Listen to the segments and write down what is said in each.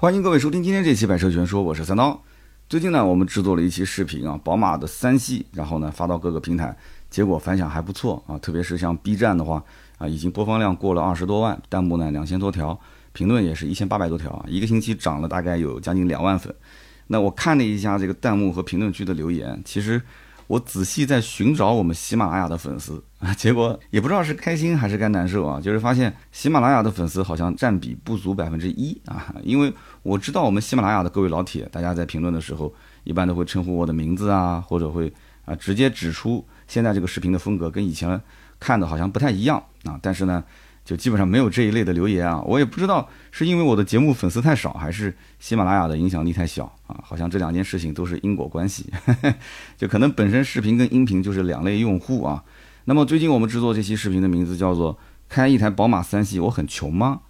欢迎各位收听今天这期《百车全说》，我是三刀。最近呢，我们制作了一期视频啊，宝马的三系，然后呢发到各个平台，结果反响还不错啊。特别是像 B 站的话啊，已经播放量过了二十多万，弹幕呢两千多条，评论也是一千八百多条啊，一个星期涨了大概有将近两万粉。那我看了一下这个弹幕和评论区的留言，其实。我仔细在寻找我们喜马拉雅的粉丝啊，结果也不知道是开心还是该难受啊，就是发现喜马拉雅的粉丝好像占比不足百分之一啊。因为我知道我们喜马拉雅的各位老铁，大家在评论的时候一般都会称呼我的名字啊，或者会啊直接指出现在这个视频的风格跟以前看的好像不太一样啊。但是呢。就基本上没有这一类的留言啊，我也不知道是因为我的节目粉丝太少，还是喜马拉雅的影响力太小啊？好像这两件事情都是因果关系，就可能本身视频跟音频就是两类用户啊。那么最近我们制作这期视频的名字叫做“开一台宝马三系，我很穷吗？”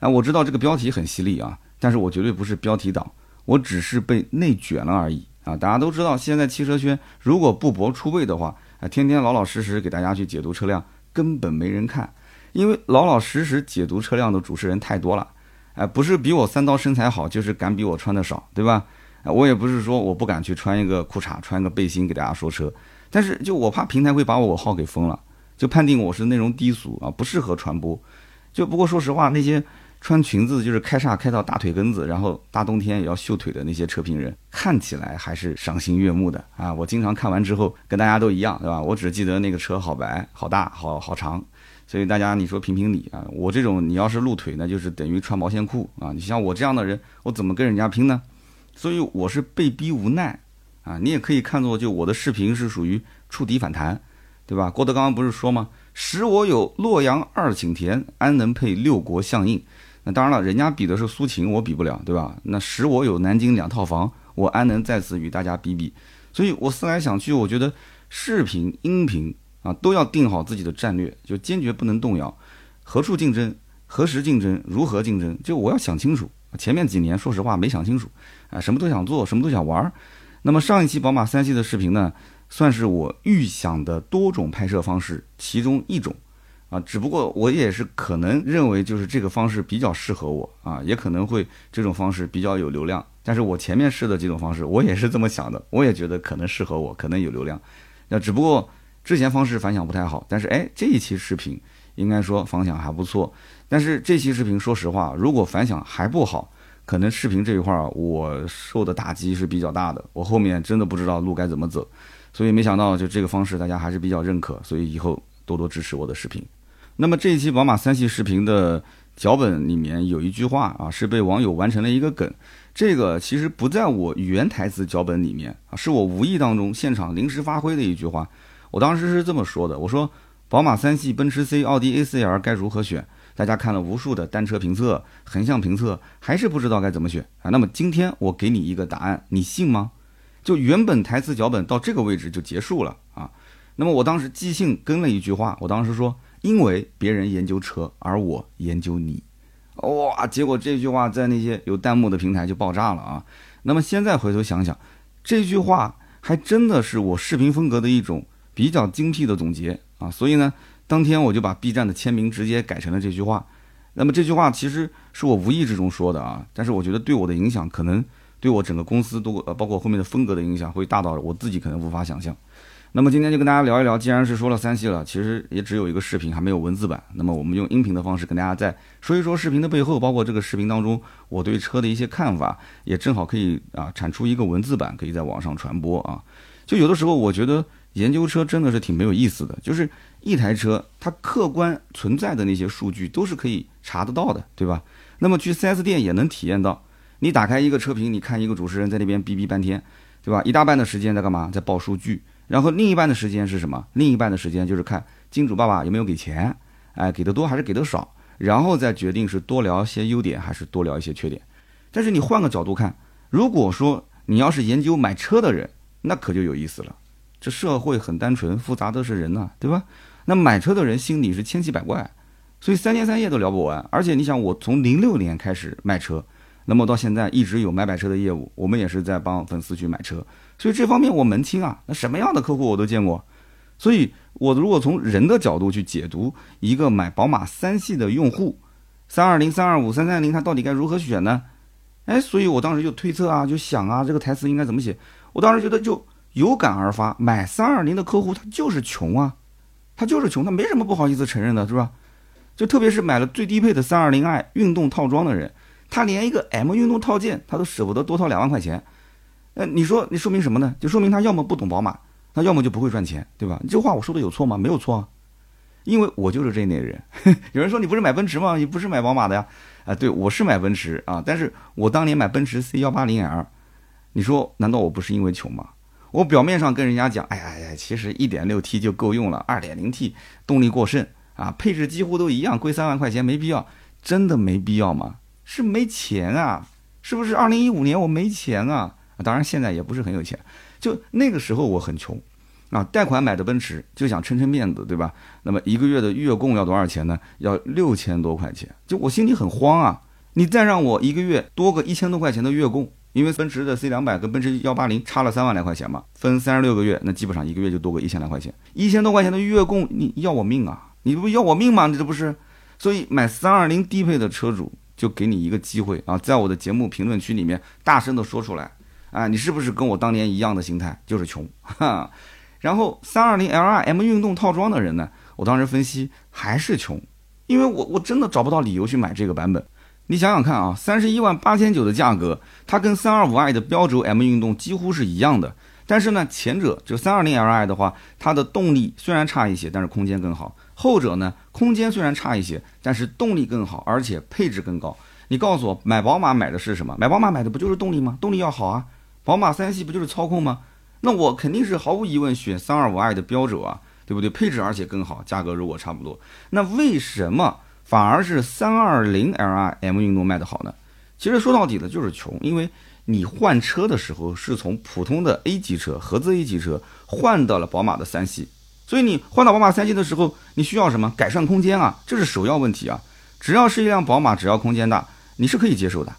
啊，我知道这个标题很犀利啊，但是我绝对不是标题党，我只是被内卷了而已啊。大家都知道，现在汽车圈如果不博出位的话，啊，天天老老实实给大家去解读车辆，根本没人看。因为老老实实解读车辆的主持人太多了，哎，不是比我三刀身材好，就是敢比我穿的少，对吧？我也不是说我不敢去穿一个裤衩、穿个背心给大家说车，但是就我怕平台会把我号给封了，就判定我是内容低俗啊，不适合传播。就不过说实话，那些穿裙子就是开叉开到大腿根子，然后大冬天也要秀腿的那些车评人，看起来还是赏心悦目的啊！我经常看完之后跟大家都一样，对吧？我只记得那个车好白、好大、好好长。所以大家你说评评理啊！我这种你要是露腿，那就是等于穿毛线裤啊！你像我这样的人，我怎么跟人家拼呢？所以我是被逼无奈啊！你也可以看作就我的视频是属于触底反弹，对吧？郭德纲不是说吗？使我有洛阳二顷田，安能配六国相印？那当然了，人家比的是苏秦，我比不了，对吧？那使我有南京两套房，我安能在此与大家比比？所以我思来想去，我觉得视频、音频。啊，都要定好自己的战略，就坚决不能动摇。何处竞争？何时竞争？如何竞争？就我要想清楚。前面几年说实话没想清楚，啊，什么都想做，什么都想玩儿。那么上一期宝马三系的视频呢，算是我预想的多种拍摄方式其中一种。啊，只不过我也是可能认为就是这个方式比较适合我啊，也可能会这种方式比较有流量。但是我前面试的几种方式，我也是这么想的，我也觉得可能适合我，可能有流量。那只不过。之前方式反响不太好，但是哎，这一期视频应该说反响还不错。但是这期视频说实话，如果反响还不好，可能视频这一块儿我受的打击是比较大的。我后面真的不知道路该怎么走，所以没想到就这个方式大家还是比较认可，所以以后多多支持我的视频。那么这一期宝马三系视频的脚本里面有一句话啊，是被网友完成了一个梗，这个其实不在我原台词脚本里面啊，是我无意当中现场临时发挥的一句话。我当时是这么说的，我说宝马三系、奔驰 C、奥迪 A4L 该如何选？大家看了无数的单车评测、横向评测，还是不知道该怎么选啊？那么今天我给你一个答案，你信吗？就原本台词脚本到这个位置就结束了啊。那么我当时即兴跟了一句话，我当时说，因为别人研究车，而我研究你。哇！结果这句话在那些有弹幕的平台就爆炸了啊。那么现在回头想想，这句话还真的是我视频风格的一种。比较精辟的总结啊，所以呢，当天我就把 B 站的签名直接改成了这句话。那么这句话其实是我无意之中说的啊，但是我觉得对我的影响，可能对我整个公司都呃，包括后面的风格的影响，会大到我自己可能无法想象。那么今天就跟大家聊一聊，既然是说了三系了，其实也只有一个视频，还没有文字版。那么我们用音频的方式跟大家再说一说视频的背后，包括这个视频当中我对车的一些看法，也正好可以啊产出一个文字版，可以在网上传播啊。就有的时候我觉得。研究车真的是挺没有意思的，就是一台车，它客观存在的那些数据都是可以查得到的，对吧？那么去 4S 店也能体验到，你打开一个车评，你看一个主持人在那边哔哔半天，对吧？一大半的时间在干嘛？在报数据，然后另一半的时间是什么？另一半的时间就是看金主爸爸有没有给钱，哎，给的多还是给的少，然后再决定是多聊一些优点还是多聊一些缺点。但是你换个角度看，如果说你要是研究买车的人，那可就有意思了。这社会很单纯，复杂的是人呐，对吧？那买车的人心里是千奇百怪，所以三天三夜都聊不完。而且你想，我从零六年开始卖车，那么到现在一直有买买车的业务，我们也是在帮粉丝去买车，所以这方面我门清啊。那什么样的客户我都见过，所以我如果从人的角度去解读一个买宝马三系的用户，三二零、三二五、三三零，他到底该如何选呢？哎，所以我当时就推测啊，就想啊，这个台词应该怎么写？我当时觉得就有感而发，买三二零的客户他就是穷啊，他就是穷，他没什么不好意思承认的，是吧？就特别是买了最低配的三二零 i 运动套装的人，他连一个 M 运动套件他都舍不得多掏两万块钱。呃，你说你说明什么呢？就说明他要么不懂宝马，他要么就不会赚钱，对吧？这话我说的有错吗？没有错啊，因为我就是这一类人。有人说你不是买奔驰吗？你不是买宝马的呀？啊，对，我是买奔驰啊，但是我当年买奔驰 C 幺八零 L，你说难道我不是因为穷吗？我表面上跟人家讲，哎呀呀，其实一点六 T 就够用了，二点零 T 动力过剩啊，配置几乎都一样，贵三万块钱没必要，真的没必要吗？是没钱啊，是不是？二零一五年我没钱啊。当然，现在也不是很有钱，就那个时候我很穷，啊，贷款买的奔驰，就想撑撑面子，对吧？那么一个月的月供要多少钱呢？要六千多块钱，就我心里很慌啊！你再让我一个月多个一千多块钱的月供，因为奔驰的 C 两百跟奔驰幺八零差了三万来块钱嘛，分三十六个月，那基本上一个月就多个一千来块钱，一千多块钱的月供，你要我命啊！你不要我命吗？你这不是？所以买三二零低配的车主就给你一个机会啊，在我的节目评论区里面大声的说出来。啊，你是不是跟我当年一样的心态，就是穷？哈，然后三二零 L I M 运动套装的人呢，我当时分析还是穷，因为我我真的找不到理由去买这个版本。你想想看啊，三十一万八千九的价格，它跟三二五 i 的标轴 M 运动几乎是一样的。但是呢，前者就三二零 L I 的话，它的动力虽然差一些，但是空间更好；后者呢，空间虽然差一些，但是动力更好，而且配置更高。你告诉我，买宝马买的是什么？买宝马买的不就是动力吗？动力要好啊。宝马三系不就是操控吗？那我肯定是毫无疑问选三二五 i 的标轴啊，对不对？配置而且更好，价格如果差不多，那为什么反而是三二零 Li M 运动卖的好呢？其实说到底的就是穷，因为你换车的时候是从普通的 A 级车、合资 A 级车换到了宝马的三系，所以你换到宝马三系的时候，你需要什么？改善空间啊，这是首要问题啊。只要是一辆宝马，只要空间大，你是可以接受的。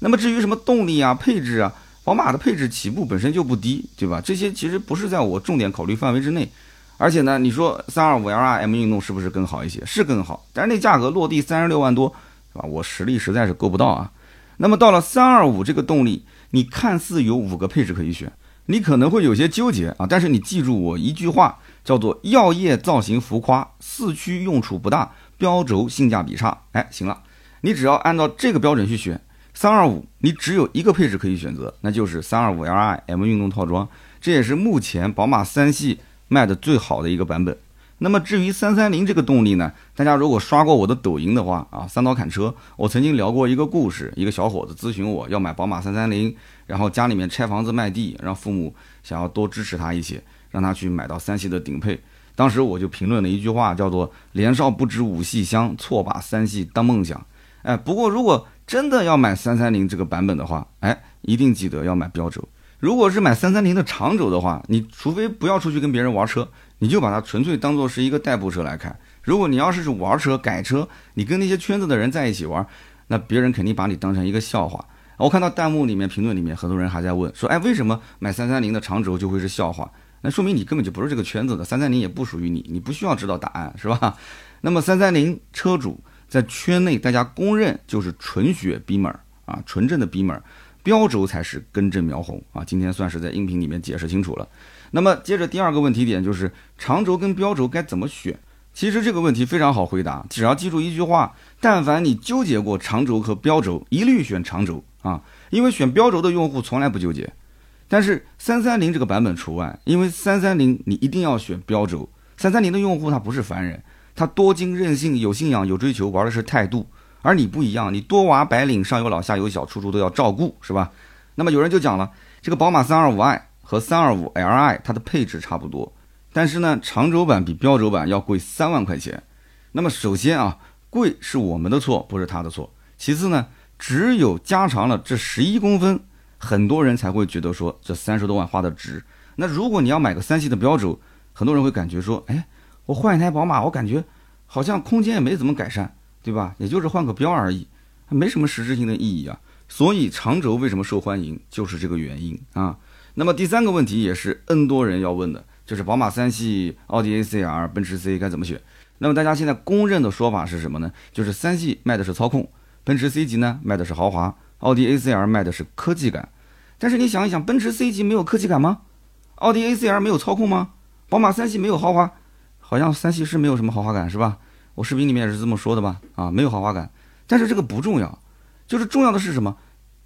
那么至于什么动力啊、配置啊，宝马的配置起步本身就不低，对吧？这些其实不是在我重点考虑范围之内。而且呢，你说三二五 L R M 运动是不是更好一些？是更好，但是那价格落地三十六万多，是吧？我实力实在是够不到啊。那么到了三二五这个动力，你看似有五个配置可以选，你可能会有些纠结啊。但是你记住我一句话，叫做耀夜造型浮夸，四驱用处不大，标轴性价比差。哎，行了，你只要按照这个标准去选。三二五，你只有一个配置可以选择，那就是三二五 Li M 运动套装，这也是目前宝马三系卖的最好的一个版本。那么至于三三零这个动力呢？大家如果刷过我的抖音的话啊，三刀砍车，我曾经聊过一个故事，一个小伙子咨询我要买宝马三三零，然后家里面拆房子卖地，让父母想要多支持他一些，让他去买到三系的顶配。当时我就评论了一句话，叫做“年少不知五系香，错把三系当梦想”。哎，不过如果真的要买三三零这个版本的话，哎，一定记得要买标轴。如果是买三三零的长轴的话，你除非不要出去跟别人玩车，你就把它纯粹当做是一个代步车来开。如果你要是是玩车改车，你跟那些圈子的人在一起玩，那别人肯定把你当成一个笑话。我看到弹幕里面评论里面很多人还在问说，哎，为什么买三三零的长轴就会是笑话？那说明你根本就不是这个圈子的，三三零也不属于你，你不需要知道答案，是吧？那么三三零车主。在圈内，大家公认就是纯血 B 门啊，纯正的 B 门，标轴才是根正苗红啊。今天算是在音频里面解释清楚了。那么接着第二个问题点就是长轴跟标轴该怎么选？其实这个问题非常好回答，只要记住一句话：但凡你纠结过长轴和标轴，一律选长轴啊，因为选标轴的用户从来不纠结。但是三三零这个版本除外，因为三三零你一定要选标轴，三三零的用户他不是凡人。他多金任性，有信仰，有追求，玩的是态度。而你不一样，你多娃白领，上有老下有小，处处都要照顾，是吧？那么有人就讲了，这个宝马 325i 和 325li 它的配置差不多，但是呢，长轴版比标轴版要贵三万块钱。那么首先啊，贵是我们的错，不是他的错。其次呢，只有加长了这十一公分，很多人才会觉得说这三十多万花的值。那如果你要买个三系的标轴，很多人会感觉说，哎。我换一台宝马，我感觉好像空间也没怎么改善，对吧？也就是换个标而已，没什么实质性的意义啊。所以长轴为什么受欢迎，就是这个原因啊。那么第三个问题也是 N 多人要问的，就是宝马三系、奥迪 A 4 L、奔驰 C 该怎么选？那么大家现在公认的说法是什么呢？就是三系卖的是操控，奔驰 C 级呢卖的是豪华，奥迪 A 4 L 卖的是科技感。但是你想一想，奔驰 C 级没有科技感吗？奥迪 A 4 L 没有操控吗？宝马三系没有豪华？好像三系是没有什么豪华感是吧？我视频里面也是这么说的吧？啊，没有豪华感。但是这个不重要，就是重要的是什么？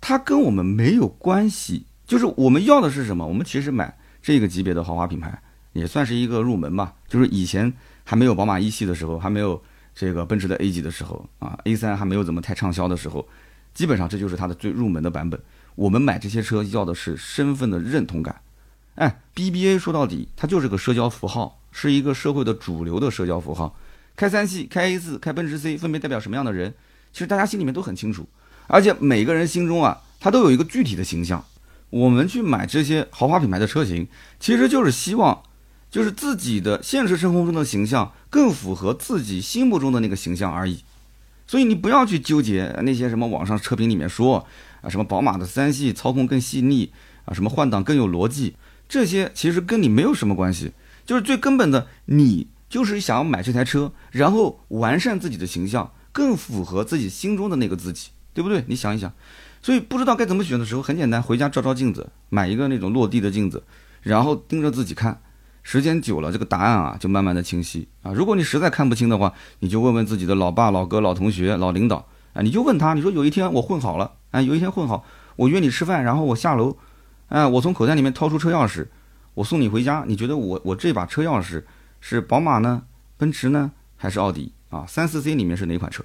它跟我们没有关系。就是我们要的是什么？我们其实买这个级别的豪华品牌也算是一个入门吧。就是以前还没有宝马一系的时候，还没有这个奔驰的 A 级的时候啊，A 三还没有怎么太畅销的时候，基本上这就是它的最入门的版本。我们买这些车要的是身份的认同感。哎，BBA 说到底，它就是个社交符号，是一个社会的主流的社交符号。开三系、开 A 四、开奔驰 C，分别代表什么样的人？其实大家心里面都很清楚，而且每个人心中啊，他都有一个具体的形象。我们去买这些豪华品牌的车型，其实就是希望，就是自己的现实生活中的形象更符合自己心目中的那个形象而已。所以你不要去纠结那些什么网上车评里面说啊，什么宝马的三系操控更细腻啊，什么换挡更有逻辑。这些其实跟你没有什么关系，就是最根本的，你就是想要买这台车，然后完善自己的形象，更符合自己心中的那个自己，对不对？你想一想，所以不知道该怎么选的时候，很简单，回家照照镜子，买一个那种落地的镜子，然后盯着自己看，时间久了，这个答案啊就慢慢的清晰啊。如果你实在看不清的话，你就问问自己的老爸、老哥、老同学、老领导啊，你就问他，你说有一天我混好了，哎，有一天混好，我约你吃饭，然后我下楼。哎，我从口袋里面掏出车钥匙，我送你回家。你觉得我我这把车钥匙是宝马呢、奔驰呢，还是奥迪啊？三四 C 里面是哪款车？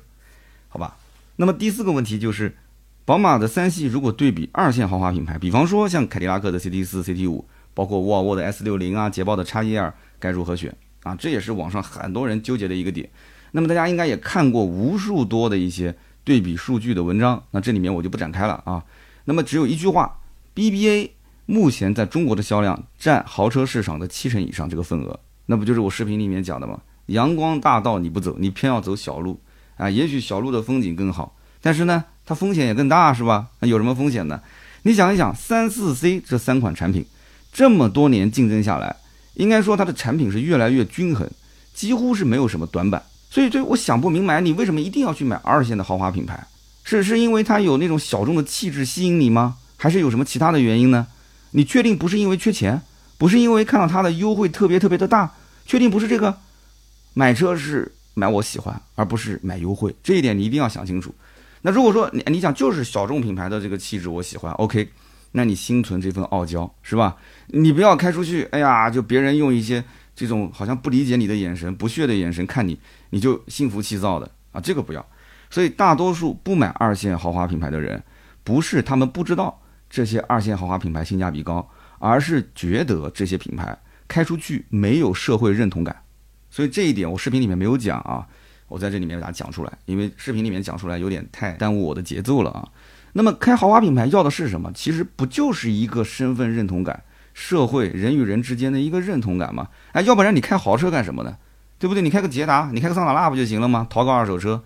好吧。那么第四个问题就是，宝马的三系如果对比二线豪华品牌，比方说像凯迪拉克的 CT 四、CT 五，包括沃尔沃的 S 六零啊、捷豹的 X E R，该如何选啊？这也是网上很多人纠结的一个点。那么大家应该也看过无数多的一些对比数据的文章，那这里面我就不展开了啊。那么只有一句话。BBA 目前在中国的销量占豪车市场的七成以上，这个份额，那不就是我视频里面讲的吗？阳光大道你不走，你偏要走小路啊？也许小路的风景更好，但是呢，它风险也更大，是吧？那有什么风险呢？你想一想，三四 C 这三款产品，这么多年竞争下来，应该说它的产品是越来越均衡，几乎是没有什么短板。所以，这我想不明白，你为什么一定要去买二线的豪华品牌？是是因为它有那种小众的气质吸引你吗？还是有什么其他的原因呢？你确定不是因为缺钱，不是因为看到它的优惠特别特别的大？确定不是这个？买车是买我喜欢，而不是买优惠，这一点你一定要想清楚。那如果说你你想就是小众品牌的这个气质我喜欢，OK，那你心存这份傲娇是吧？你不要开出去，哎呀，就别人用一些这种好像不理解你的眼神、不屑的眼神看你，你就心浮气躁的啊，这个不要。所以大多数不买二线豪华品牌的人，不是他们不知道。这些二线豪华品牌性价比高，而是觉得这些品牌开出去没有社会认同感，所以这一点我视频里面没有讲啊，我在这里面给大家讲出来，因为视频里面讲出来有点太耽误我的节奏了啊。那么开豪华品牌要的是什么？其实不就是一个身份认同感，社会人与人之间的一个认同感吗？哎，要不然你开豪车干什么呢？对不对？你开个捷达，你开个桑塔纳不就行了吗？淘个二手车，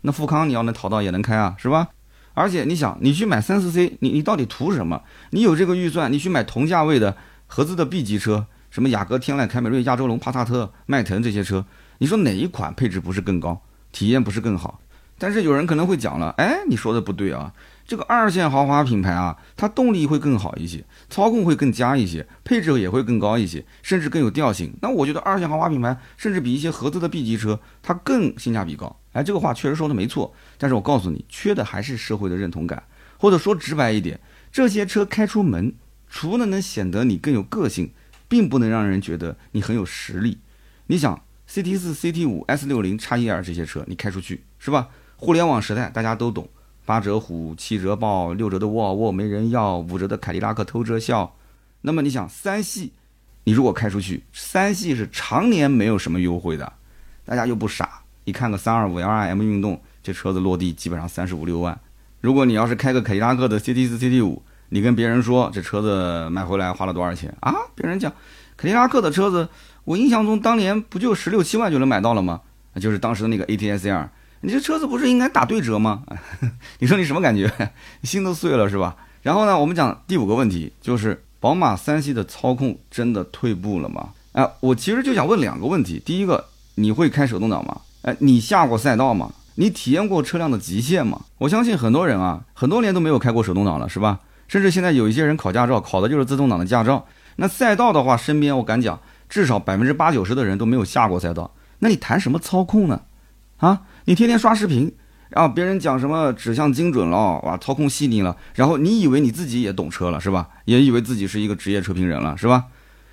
那富康你要能淘到也能开啊，是吧？而且你想，你去买三四 C，你你到底图什么？你有这个预算，你去买同价位的合资的 B 级车，什么雅阁、天籁、凯美瑞、亚洲龙、帕萨特、迈腾这些车，你说哪一款配置不是更高，体验不是更好？但是有人可能会讲了，哎，你说的不对啊，这个二线豪华品牌啊，它动力会更好一些，操控会更佳一些，配置也会更高一些，甚至更有调性。那我觉得二线豪华品牌甚至比一些合资的 B 级车，它更性价比高。哎，这个话确实说的没错，但是我告诉你，缺的还是社会的认同感，或者说直白一点，这些车开出门，除了能显得你更有个性，并不能让人觉得你很有实力。你想，CT 四、CT 五、S 六零、叉一二这些车，你开出去是吧？互联网时代大家都懂，八折虎、七折豹、六折的沃尔沃没人要，五折的凯迪拉克偷车笑。那么你想，三系，你如果开出去，三系是常年没有什么优惠的，大家又不傻。你看个三二五 L R M 运动，这车子落地基本上三十五六万。如果你要是开个凯迪拉克的 C T 四 C T 五，你跟别人说这车子买回来花了多少钱啊？别人讲凯迪拉克的车子，我印象中当年不就十六七万就能买到了吗？就是当时的那个 A T S R，你这车子不是应该打对折吗？你说你什么感觉？心都碎了是吧？然后呢，我们讲第五个问题，就是宝马三系的操控真的退步了吗？哎，我其实就想问两个问题，第一个，你会开手动挡吗？哎，你下过赛道吗？你体验过车辆的极限吗？我相信很多人啊，很多年都没有开过手动挡了，是吧？甚至现在有一些人考驾照，考的就是自动挡的驾照。那赛道的话，身边我敢讲，至少百分之八九十的人都没有下过赛道。那你谈什么操控呢？啊，你天天刷视频，然后别人讲什么指向精准了，哇，操控细腻了，然后你以为你自己也懂车了，是吧？也以为自己是一个职业车评人了，是吧？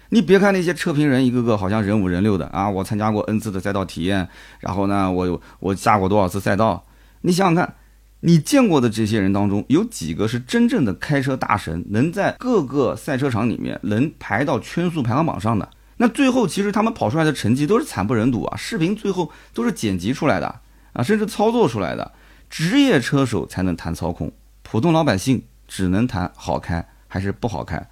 你别看那些车评人一个个好像人五人六的啊，我参加过 N 次的赛道体验，然后呢，我我下过多少次赛道？你想想看，你见过的这些人当中，有几个是真正的开车大神，能在各个赛车场里面能排到圈速排行榜上的？那最后其实他们跑出来的成绩都是惨不忍睹啊！视频最后都是剪辑出来的啊，甚至操作出来的。职业车手才能谈操控，普通老百姓只能谈好开还是不好开。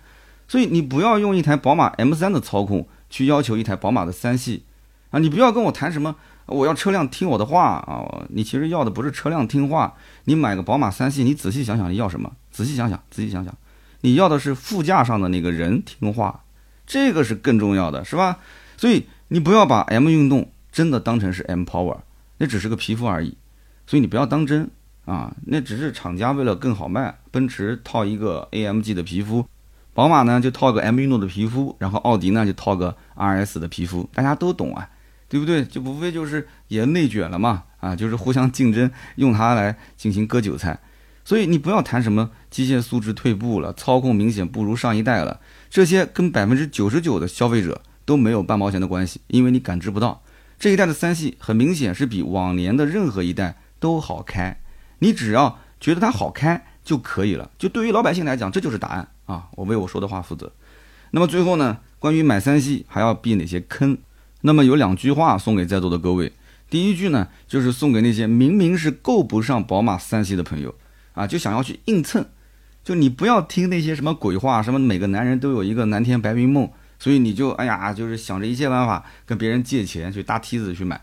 所以你不要用一台宝马 M3 的操控去要求一台宝马的三系啊！你不要跟我谈什么我要车辆听我的话啊！你其实要的不是车辆听话，你买个宝马三系，你仔细想想你要什么？仔细想想，仔细想想，你要的是副驾上的那个人听话，这个是更重要的，是吧？所以你不要把 M 运动真的当成是 M Power，那只是个皮肤而已，所以你不要当真啊！那只是厂家为了更好卖，奔驰套一个 AMG 的皮肤。宝马呢就套个 M 运动的皮肤，然后奥迪呢就套个 RS 的皮肤，大家都懂啊，对不对？就无非就是也内卷了嘛，啊，就是互相竞争，用它来进行割韭菜。所以你不要谈什么机械素质退步了，操控明显不如上一代了，这些跟百分之九十九的消费者都没有半毛钱的关系，因为你感知不到。这一代的三系很明显是比往年的任何一代都好开，你只要觉得它好开就可以了。就对于老百姓来讲，这就是答案。啊，我为我说的话负责。那么最后呢，关于买三系还要避哪些坑？那么有两句话送给在座的各位。第一句呢，就是送给那些明明是够不上宝马三系的朋友啊，就想要去硬蹭。就你不要听那些什么鬼话，什么每个男人都有一个蓝天白云梦，所以你就哎呀，就是想着一切办法跟别人借钱去搭梯子去买。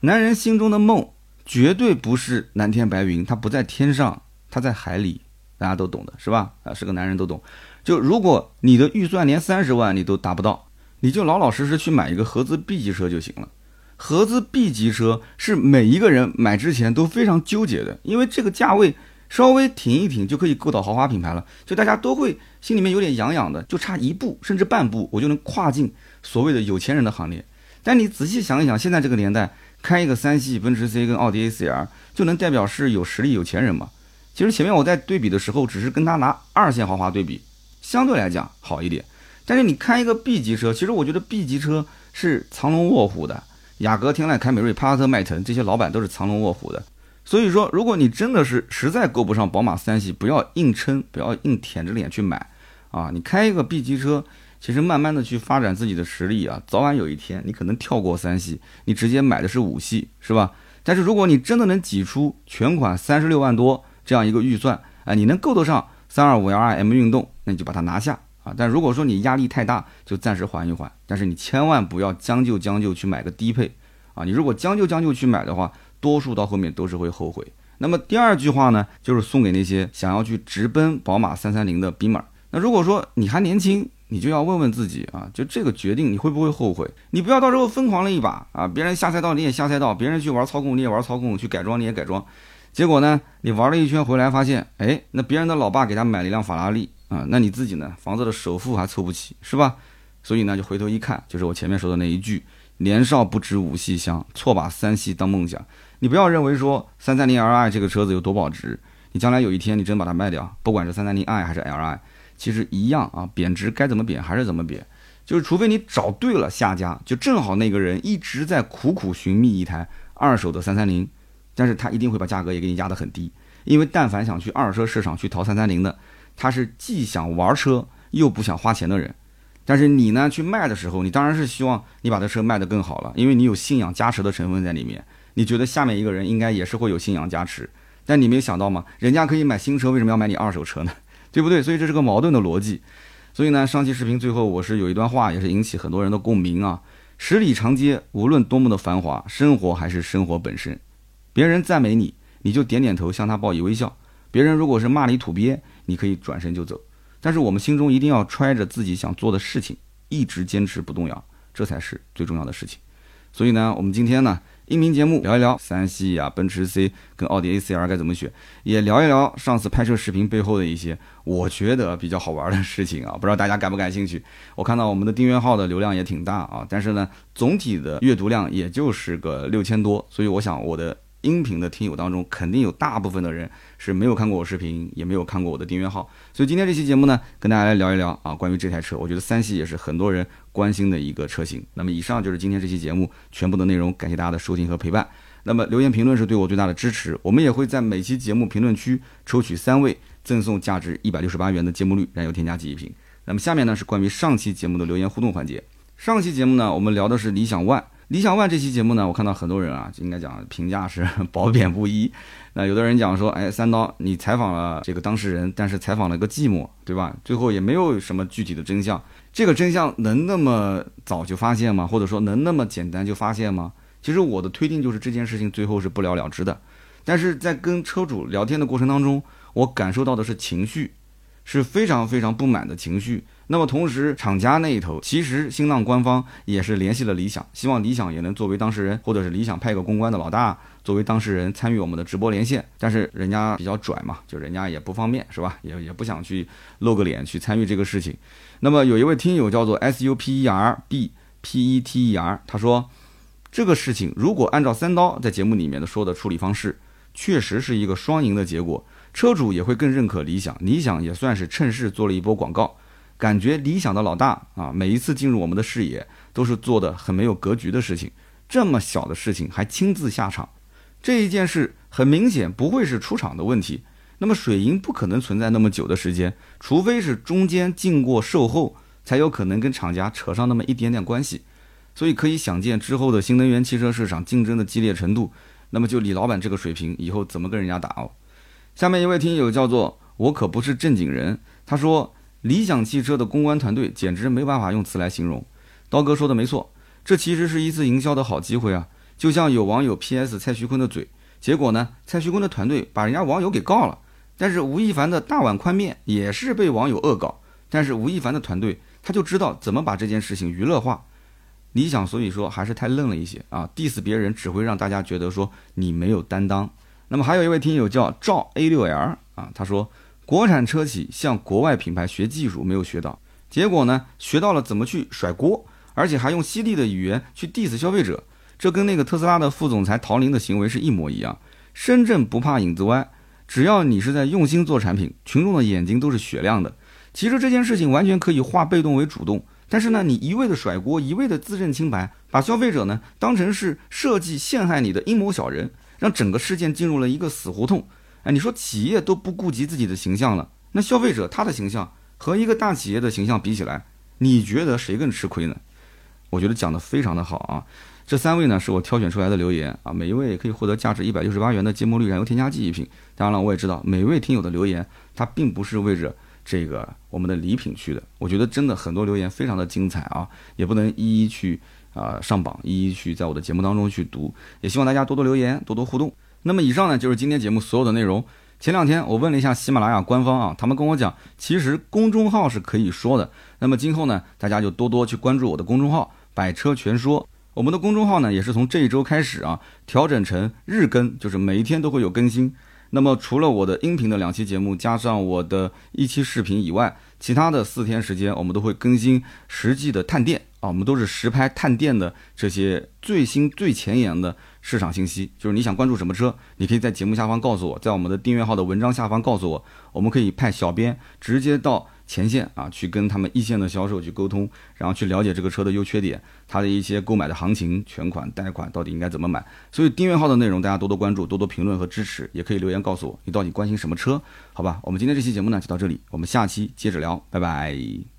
男人心中的梦绝对不是蓝天白云，它不在天上，它在海里。大家都懂的是吧？啊，是个男人都懂。就如果你的预算连三十万你都达不到，你就老老实实去买一个合资 B 级车就行了。合资 B 级车是每一个人买之前都非常纠结的，因为这个价位稍微挺一挺就可以够到豪华品牌了，就大家都会心里面有点痒痒的，就差一步甚至半步，我就能跨进所谓的有钱人的行列。但你仔细想一想，现在这个年代开一个三系奔驰 C 跟奥迪 A4L 就能代表是有实力有钱人吗？其实前面我在对比的时候，只是跟他拿二线豪华对比，相对来讲好一点。但是你开一个 B 级车，其实我觉得 B 级车是藏龙卧虎的。雅阁、天籁、凯美瑞、帕萨特、迈腾这些老板都是藏龙卧虎的。所以说，如果你真的是实在够不上宝马三系，不要硬撑，不要硬舔着脸去买啊！你开一个 B 级车，其实慢慢的去发展自己的实力啊，早晚有一天你可能跳过三系，你直接买的是五系，是吧？但是如果你真的能挤出全款三十六万多，这样一个预算啊，你能够得上三二五 L 二 M 运动，那你就把它拿下啊。但如果说你压力太大，就暂时缓一缓。但是你千万不要将就将就去买个低配啊。你如果将就将就去买的话，多数到后面都是会后悔。那么第二句话呢，就是送给那些想要去直奔宝马三三零的兵们。那如果说你还年轻，你就要问问自己啊，就这个决定你会不会后悔？你不要到时候疯狂了一把啊，别人下赛道你也下赛道，别人去玩操控你也玩操控，去改装你也改装。结果呢？你玩了一圈回来，发现，哎，那别人的老爸给他买了一辆法拉利啊，那你自己呢？房子的首付还凑不齐，是吧？所以呢，就回头一看，就是我前面说的那一句：年少不知五系香，错把三系当梦想。你不要认为说三三零 Li 这个车子有多保值，你将来有一天你真把它卖掉，不管是三三零 i 还是 Li，其实一样啊，贬值该怎么贬还是怎么贬。就是除非你找对了下家，就正好那个人一直在苦苦寻觅一台二手的三三零。但是他一定会把价格也给你压得很低，因为但凡想去二手车市场去淘三三零的，他是既想玩车又不想花钱的人。但是你呢，去卖的时候，你当然是希望你把这车卖得更好了，因为你有信仰加持的成分在里面。你觉得下面一个人应该也是会有信仰加持，但你没有想到吗？人家可以买新车，为什么要买你二手车呢？对不对？所以这是个矛盾的逻辑。所以呢，上期视频最后我是有一段话，也是引起很多人的共鸣啊。十里长街，无论多么的繁华，生活还是生活本身。别人赞美你，你就点点头，向他报以微笑。别人如果是骂你土鳖，你可以转身就走。但是我们心中一定要揣着自己想做的事情，一直坚持不动摇，这才是最重要的事情。所以呢，我们今天呢，音频节目聊一聊三系啊、奔驰 C 跟奥迪 A4L 该怎么选，也聊一聊上次拍摄视频背后的一些我觉得比较好玩的事情啊，不知道大家感不感兴趣？我看到我们的订阅号的流量也挺大啊，但是呢，总体的阅读量也就是个六千多，所以我想我的。音频的听友当中，肯定有大部分的人是没有看过我视频，也没有看过我的订阅号。所以今天这期节目呢，跟大家来聊一聊啊，关于这台车，我觉得三系也是很多人关心的一个车型。那么以上就是今天这期节目全部的内容，感谢大家的收听和陪伴。那么留言评论是对我最大的支持，我们也会在每期节目评论区抽取三位，赠送价值一百六十八元的芥末绿燃油添加剂一瓶。那么下面呢是关于上期节目的留言互动环节。上期节目呢，我们聊的是理想 ONE。理想 ONE 这期节目呢，我看到很多人啊，应该讲评价是褒贬不一。那有的人讲说，哎，三刀，你采访了这个当事人，但是采访了个寂寞，对吧？最后也没有什么具体的真相。这个真相能那么早就发现吗？或者说能那么简单就发现吗？其实我的推定就是这件事情最后是不了了之的。但是在跟车主聊天的过程当中，我感受到的是情绪，是非常非常不满的情绪。那么同时，厂家那一头其实新浪官方也是联系了理想，希望理想也能作为当事人，或者是理想派个公关的老大作为当事人参与我们的直播连线。但是人家比较拽嘛，就人家也不方便，是吧？也也不想去露个脸去参与这个事情。那么有一位听友叫做 S U P E R B P E T E R，他说这个事情如果按照三刀在节目里面的说的处理方式，确实是一个双赢的结果，车主也会更认可理想，理想也算是趁势做了一波广告。感觉理想的老大啊，每一次进入我们的视野，都是做的很没有格局的事情。这么小的事情还亲自下场，这一件事很明显不会是出厂的问题。那么水银不可能存在那么久的时间，除非是中间经过售后，才有可能跟厂家扯上那么一点点关系。所以可以想见之后的新能源汽车市场竞争的激烈程度。那么就李老板这个水平，以后怎么跟人家打哦？下面一位听友叫做我可不是正经人，他说。理想汽车的公关团队简直没办法用词来形容。刀哥说的没错，这其实是一次营销的好机会啊！就像有网友 P.S. 蔡徐坤的嘴，结果呢，蔡徐坤的团队把人家网友给告了。但是吴亦凡的大碗宽面也是被网友恶搞，但是吴亦凡的团队他就知道怎么把这件事情娱乐化。理想所以说还是太愣了一些啊，diss 别人只会让大家觉得说你没有担当。那么还有一位听友叫赵 A 六 L 啊，他说。国产车企向国外品牌学技术没有学到，结果呢，学到了怎么去甩锅，而且还用犀利的语言去 diss 消费者，这跟那个特斯拉的副总裁陶林的行为是一模一样。深圳不怕影子歪，只要你是在用心做产品，群众的眼睛都是雪亮的。其实这件事情完全可以化被动为主动，但是呢，你一味的甩锅，一味的自证清白，把消费者呢当成是设计陷害你的阴谋小人，让整个事件进入了一个死胡同。哎，你说企业都不顾及自己的形象了，那消费者他的形象和一个大企业的形象比起来，你觉得谁更吃亏呢？我觉得讲的非常的好啊。这三位呢是我挑选出来的留言啊，每一位也可以获得价值一百六十八元的芥末绿燃油添加剂一瓶。当然了，我也知道每一位听友的留言，它并不是为着这个我们的礼品去的。我觉得真的很多留言非常的精彩啊，也不能一一去啊上榜，一一去在我的节目当中去读。也希望大家多多留言，多多互动。那么以上呢就是今天节目所有的内容。前两天我问了一下喜马拉雅官方啊，他们跟我讲，其实公众号是可以说的。那么今后呢，大家就多多去关注我的公众号“百车全说”。我们的公众号呢，也是从这一周开始啊，调整成日更，就是每一天都会有更新。那么除了我的音频的两期节目，加上我的一期视频以外，其他的四天时间，我们都会更新实际的探店啊，我们都是实拍探店的这些最新最前沿的。市场信息就是你想关注什么车，你可以在节目下方告诉我，在我们的订阅号的文章下方告诉我，我们可以派小编直接到前线啊，去跟他们一线的销售去沟通，然后去了解这个车的优缺点，它的一些购买的行情、全款、贷款到底应该怎么买。所以订阅号的内容大家多多关注，多多评论和支持，也可以留言告诉我你到底关心什么车，好吧？我们今天这期节目呢就到这里，我们下期接着聊，拜拜。